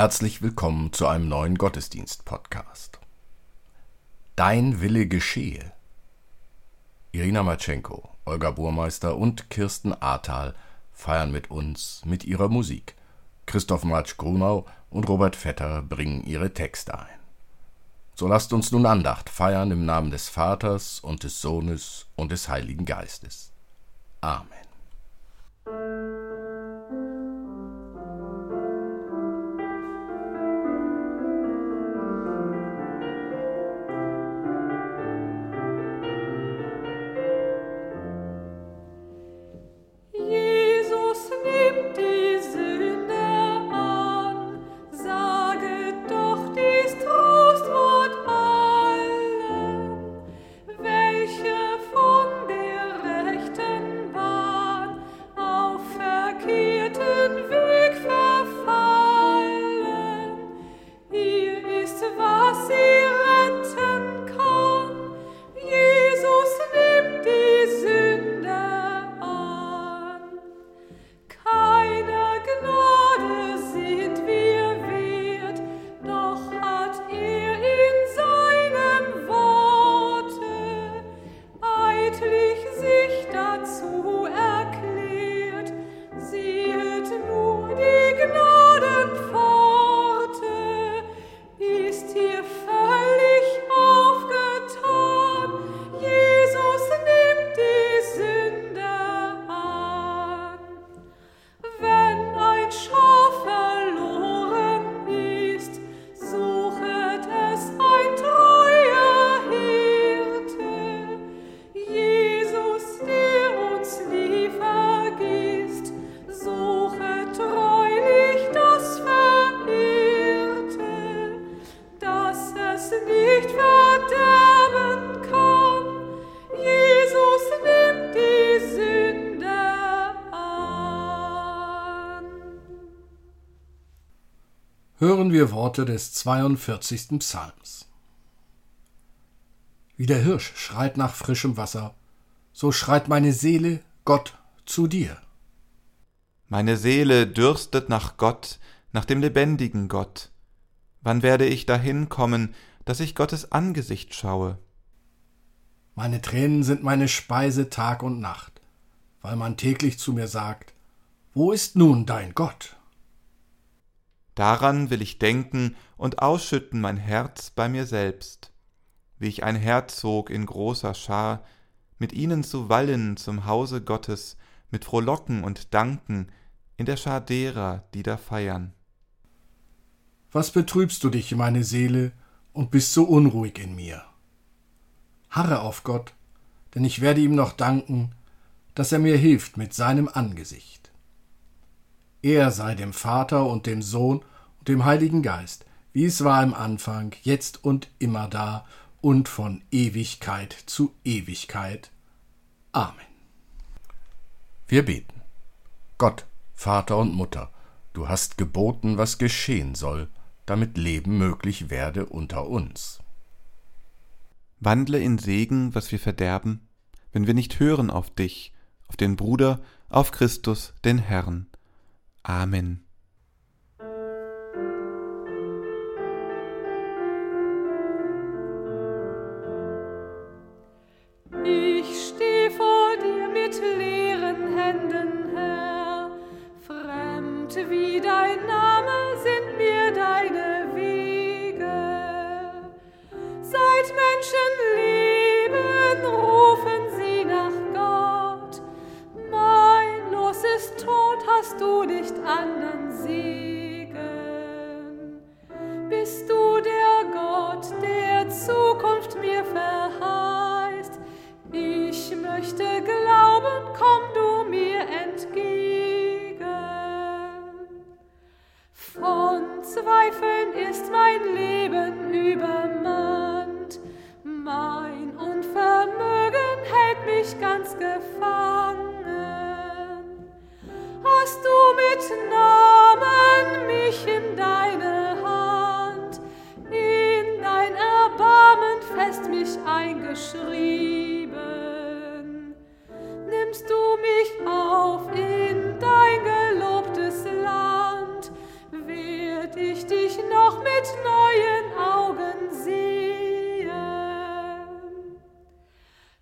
Herzlich willkommen zu einem neuen Gottesdienst-Podcast. Dein Wille geschehe. Irina Matschenko, Olga Burmeister und Kirsten Ahrtal feiern mit uns mit ihrer Musik. Christoph Matsch-Grunau und Robert Vetter bringen ihre Texte ein. So lasst uns nun Andacht feiern im Namen des Vaters und des Sohnes und des Heiligen Geistes. Amen. Hören wir Worte des 42. Psalms. Wie der Hirsch schreit nach frischem Wasser, so schreit meine Seele Gott zu dir. Meine Seele dürstet nach Gott, nach dem lebendigen Gott. Wann werde ich dahin kommen, dass ich Gottes Angesicht schaue? Meine Tränen sind meine Speise Tag und Nacht, weil man täglich zu mir sagt, Wo ist nun dein Gott? Daran will ich denken und ausschütten mein Herz bei mir selbst, wie ich ein Herzog in großer Schar, mit ihnen zu wallen zum Hause Gottes, mit Frohlocken und Danken, in der Schar derer, die da feiern. Was betrübst du dich, meine Seele, und bist so unruhig in mir? Harre auf Gott, denn ich werde ihm noch danken, dass er mir hilft mit seinem Angesicht. Er sei dem Vater und dem Sohn und dem Heiligen Geist, wie es war im Anfang, jetzt und immer da und von Ewigkeit zu Ewigkeit. Amen. Wir beten. Gott, Vater und Mutter, du hast geboten, was geschehen soll, damit Leben möglich werde unter uns. Wandle in Segen, was wir verderben, wenn wir nicht hören auf dich, auf den Bruder, auf Christus, den Herrn. Amen. Zweifeln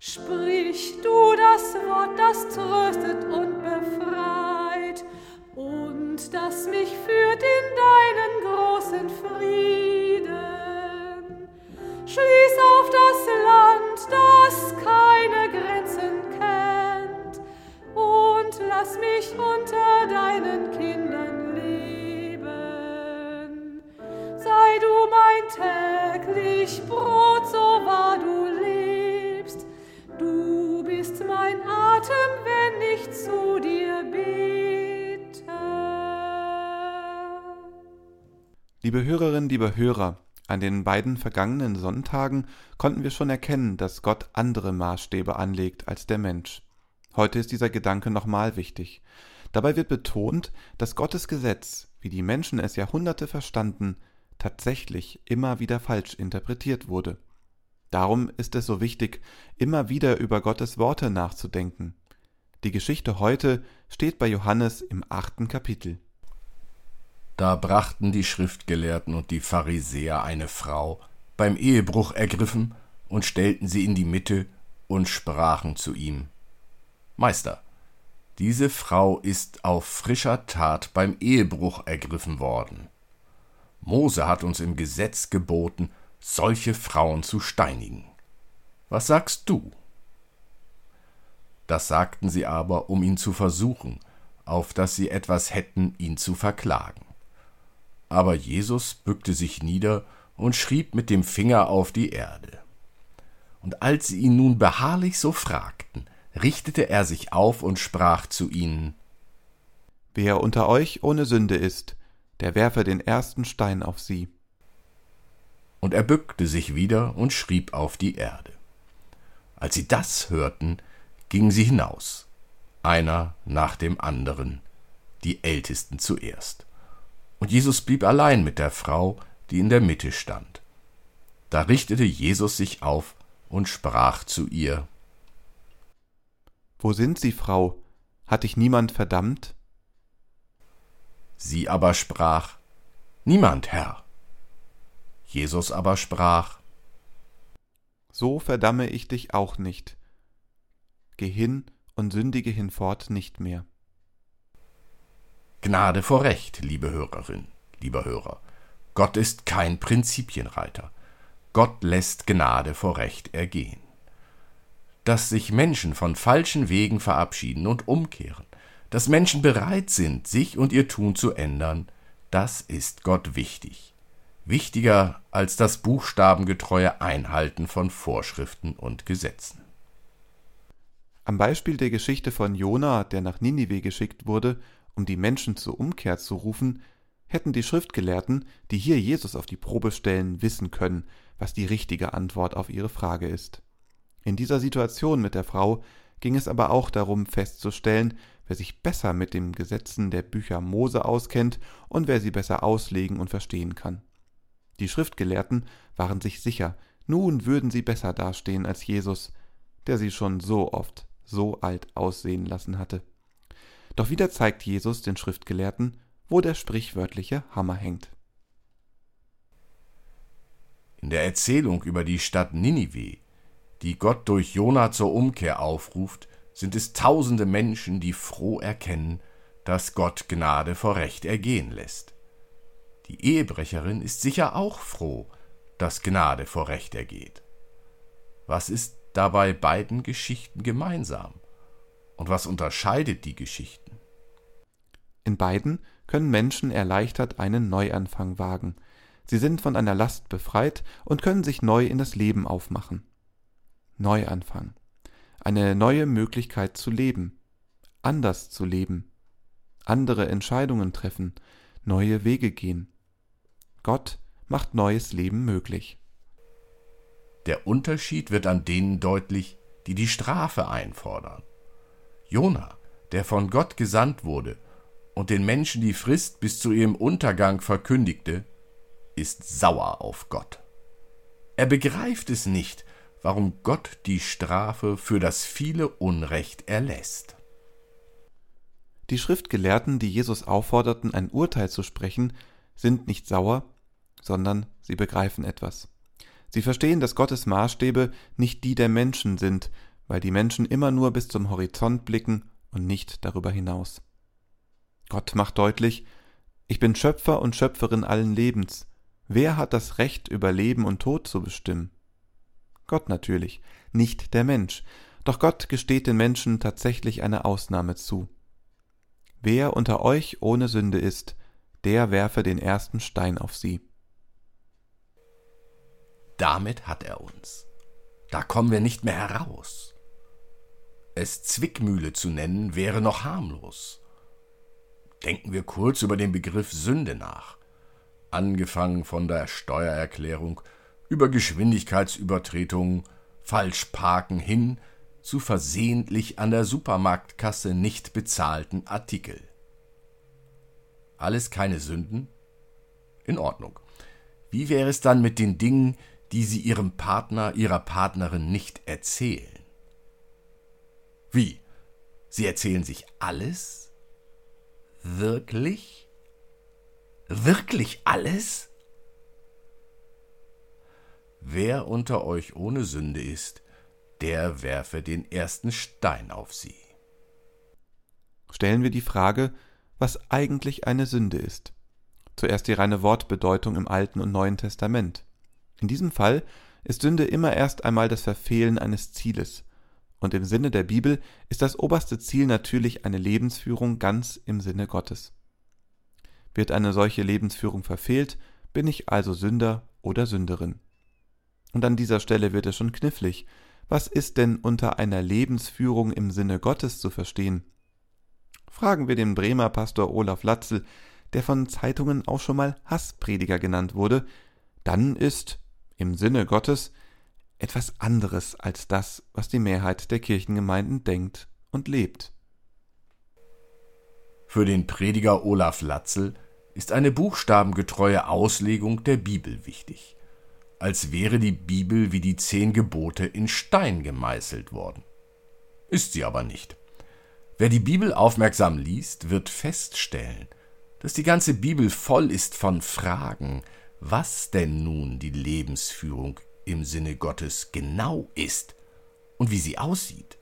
Sprich du das Wort, das tröstet. Hörerinnen, liebe Hörer, an den beiden vergangenen Sonntagen konnten wir schon erkennen, dass Gott andere Maßstäbe anlegt als der Mensch. Heute ist dieser Gedanke nochmal wichtig. Dabei wird betont, dass Gottes Gesetz, wie die Menschen es Jahrhunderte verstanden, tatsächlich immer wieder falsch interpretiert wurde. Darum ist es so wichtig, immer wieder über Gottes Worte nachzudenken. Die Geschichte heute steht bei Johannes im achten Kapitel. Da brachten die Schriftgelehrten und die Pharisäer eine Frau, beim Ehebruch ergriffen, und stellten sie in die Mitte und sprachen zu ihm Meister, diese Frau ist auf frischer Tat beim Ehebruch ergriffen worden. Mose hat uns im Gesetz geboten, solche Frauen zu steinigen. Was sagst du? Das sagten sie aber, um ihn zu versuchen, auf dass sie etwas hätten, ihn zu verklagen. Aber Jesus bückte sich nieder und schrieb mit dem Finger auf die Erde. Und als sie ihn nun beharrlich so fragten, richtete er sich auf und sprach zu ihnen Wer unter euch ohne Sünde ist, der werfe den ersten Stein auf sie. Und er bückte sich wieder und schrieb auf die Erde. Als sie das hörten, gingen sie hinaus, einer nach dem anderen, die Ältesten zuerst. Und Jesus blieb allein mit der Frau, die in der Mitte stand. Da richtete Jesus sich auf und sprach zu ihr Wo sind sie, Frau? Hat dich niemand verdammt? Sie aber sprach Niemand, Herr. Jesus aber sprach So verdamme ich dich auch nicht. Geh hin und sündige hinfort nicht mehr. Gnade vor Recht, liebe Hörerin, lieber Hörer. Gott ist kein Prinzipienreiter. Gott lässt Gnade vor Recht ergehen. Dass sich Menschen von falschen Wegen verabschieden und umkehren, dass Menschen bereit sind, sich und ihr Tun zu ändern, das ist Gott wichtig. Wichtiger als das buchstabengetreue Einhalten von Vorschriften und Gesetzen. Am Beispiel der Geschichte von Jona, der nach Ninive geschickt wurde, um die Menschen zur Umkehr zu rufen, hätten die Schriftgelehrten, die hier Jesus auf die Probe stellen, wissen können, was die richtige Antwort auf ihre Frage ist. In dieser Situation mit der Frau ging es aber auch darum festzustellen, wer sich besser mit den Gesetzen der Bücher Mose auskennt und wer sie besser auslegen und verstehen kann. Die Schriftgelehrten waren sich sicher, nun würden sie besser dastehen als Jesus, der sie schon so oft so alt aussehen lassen hatte. Doch wieder zeigt Jesus den Schriftgelehrten, wo der sprichwörtliche Hammer hängt. In der Erzählung über die Stadt Ninive, die Gott durch Jona zur Umkehr aufruft, sind es tausende Menschen, die froh erkennen, dass Gott Gnade vor Recht ergehen lässt. Die Ehebrecherin ist sicher auch froh, dass Gnade vor Recht ergeht. Was ist dabei beiden Geschichten gemeinsam? Und was unterscheidet die Geschichten? In beiden können Menschen erleichtert einen Neuanfang wagen. Sie sind von einer Last befreit und können sich neu in das Leben aufmachen. Neuanfang. Eine neue Möglichkeit zu leben. Anders zu leben. Andere Entscheidungen treffen. Neue Wege gehen. Gott macht neues Leben möglich. Der Unterschied wird an denen deutlich, die die Strafe einfordern. Jona, der von Gott gesandt wurde und den Menschen die Frist bis zu ihrem Untergang verkündigte, ist sauer auf Gott. Er begreift es nicht, warum Gott die Strafe für das viele Unrecht erlässt. Die Schriftgelehrten, die Jesus aufforderten, ein Urteil zu sprechen, sind nicht sauer, sondern sie begreifen etwas. Sie verstehen, dass Gottes Maßstäbe nicht die der Menschen sind, weil die Menschen immer nur bis zum Horizont blicken und nicht darüber hinaus. Gott macht deutlich, ich bin Schöpfer und Schöpferin allen Lebens. Wer hat das Recht, über Leben und Tod zu bestimmen? Gott natürlich, nicht der Mensch, doch Gott gesteht den Menschen tatsächlich eine Ausnahme zu. Wer unter euch ohne Sünde ist, der werfe den ersten Stein auf sie. Damit hat er uns. Da kommen wir nicht mehr heraus. Es Zwickmühle zu nennen, wäre noch harmlos. Denken wir kurz über den Begriff Sünde nach. Angefangen von der Steuererklärung über Geschwindigkeitsübertretungen, Falschparken hin zu versehentlich an der Supermarktkasse nicht bezahlten Artikel. Alles keine Sünden? In Ordnung. Wie wäre es dann mit den Dingen, die Sie Ihrem Partner, Ihrer Partnerin nicht erzählen? Wie? Sie erzählen sich alles? Wirklich? Wirklich alles? Wer unter euch ohne Sünde ist, der werfe den ersten Stein auf sie. Stellen wir die Frage, was eigentlich eine Sünde ist. Zuerst die reine Wortbedeutung im Alten und Neuen Testament. In diesem Fall ist Sünde immer erst einmal das Verfehlen eines Zieles, und im Sinne der Bibel ist das oberste Ziel natürlich eine Lebensführung ganz im Sinne Gottes. Wird eine solche Lebensführung verfehlt, bin ich also Sünder oder Sünderin. Und an dieser Stelle wird es schon knifflig. Was ist denn unter einer Lebensführung im Sinne Gottes zu verstehen? Fragen wir den Bremer Pastor Olaf Latzel, der von Zeitungen auch schon mal Hassprediger genannt wurde, dann ist im Sinne Gottes etwas anderes als das, was die Mehrheit der Kirchengemeinden denkt und lebt. Für den Prediger Olaf Latzel ist eine buchstabengetreue Auslegung der Bibel wichtig, als wäre die Bibel wie die zehn Gebote in Stein gemeißelt worden. Ist sie aber nicht. Wer die Bibel aufmerksam liest, wird feststellen, dass die ganze Bibel voll ist von Fragen, was denn nun die Lebensführung im Sinne Gottes genau ist und wie sie aussieht.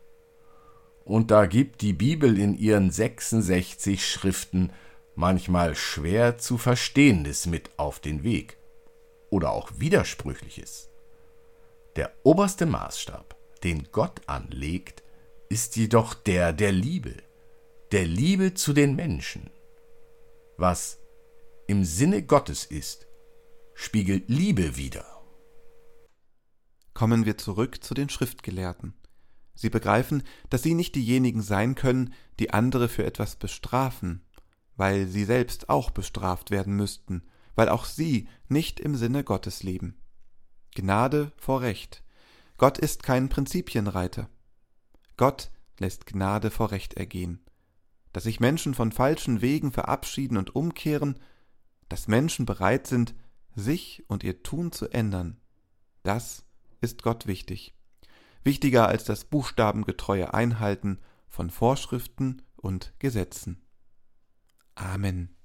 Und da gibt die Bibel in ihren 66 Schriften manchmal schwer zu verstehendes mit auf den Weg oder auch widersprüchliches. Der oberste Maßstab, den Gott anlegt, ist jedoch der der Liebe, der Liebe zu den Menschen. Was im Sinne Gottes ist, spiegelt Liebe wider kommen wir zurück zu den Schriftgelehrten. Sie begreifen, dass sie nicht diejenigen sein können, die andere für etwas bestrafen, weil sie selbst auch bestraft werden müssten, weil auch sie nicht im Sinne Gottes leben. Gnade vor Recht. Gott ist kein Prinzipienreiter. Gott lässt Gnade vor Recht ergehen. Dass sich Menschen von falschen Wegen verabschieden und umkehren, dass Menschen bereit sind, sich und ihr Tun zu ändern, das ist Gott wichtig. Wichtiger als das buchstabengetreue Einhalten von Vorschriften und Gesetzen. Amen.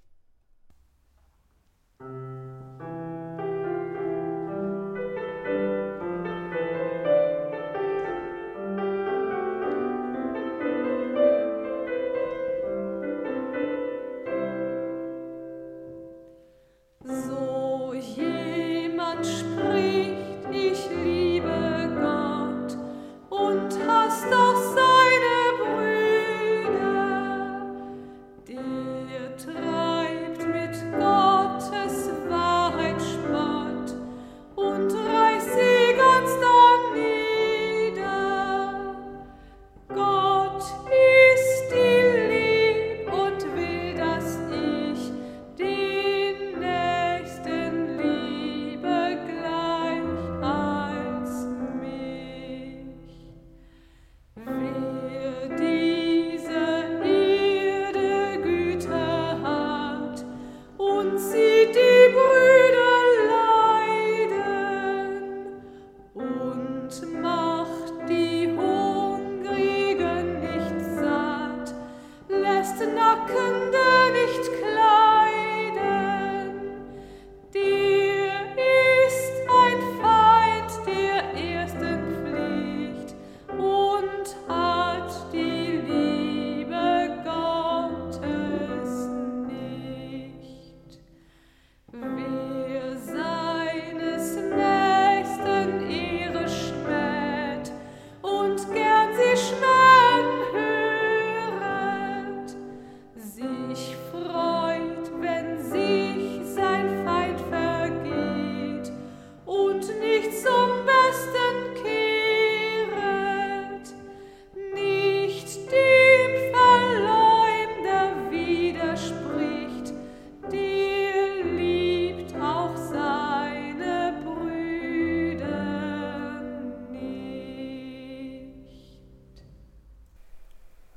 out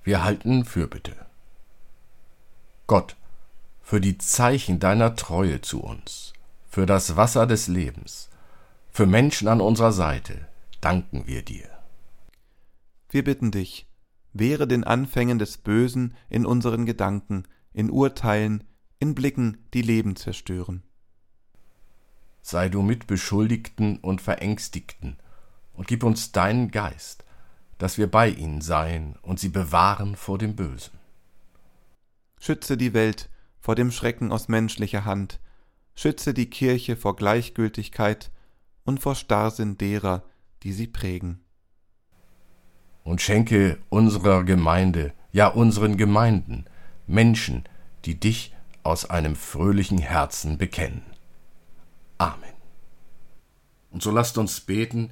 Wir halten Fürbitte. Gott, für die Zeichen deiner Treue zu uns, für das Wasser des Lebens, für Menschen an unserer Seite, danken wir dir. Wir bitten dich, wehre den Anfängen des Bösen in unseren Gedanken, in Urteilen, in Blicken, die Leben zerstören. Sei du mit Beschuldigten und Verängstigten und gib uns deinen Geist, dass wir bei ihnen seien und sie bewahren vor dem Bösen. Schütze die Welt vor dem Schrecken aus menschlicher Hand, schütze die Kirche vor Gleichgültigkeit und vor Starrsinn derer, die sie prägen. Und schenke unserer Gemeinde, ja unseren Gemeinden, Menschen, die dich aus einem fröhlichen Herzen bekennen. Amen. Und so lasst uns beten,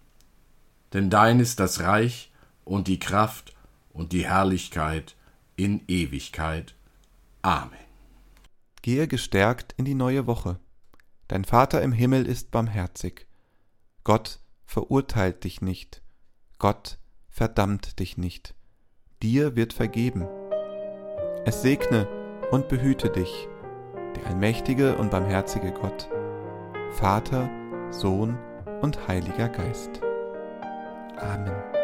denn dein ist das Reich und die Kraft und die Herrlichkeit in Ewigkeit. Amen. Gehe gestärkt in die neue Woche. Dein Vater im Himmel ist barmherzig. Gott verurteilt dich nicht. Gott verdammt dich nicht. Dir wird vergeben. Es segne und behüte dich, der allmächtige und barmherzige Gott, Vater, Sohn und Heiliger Geist. Amen.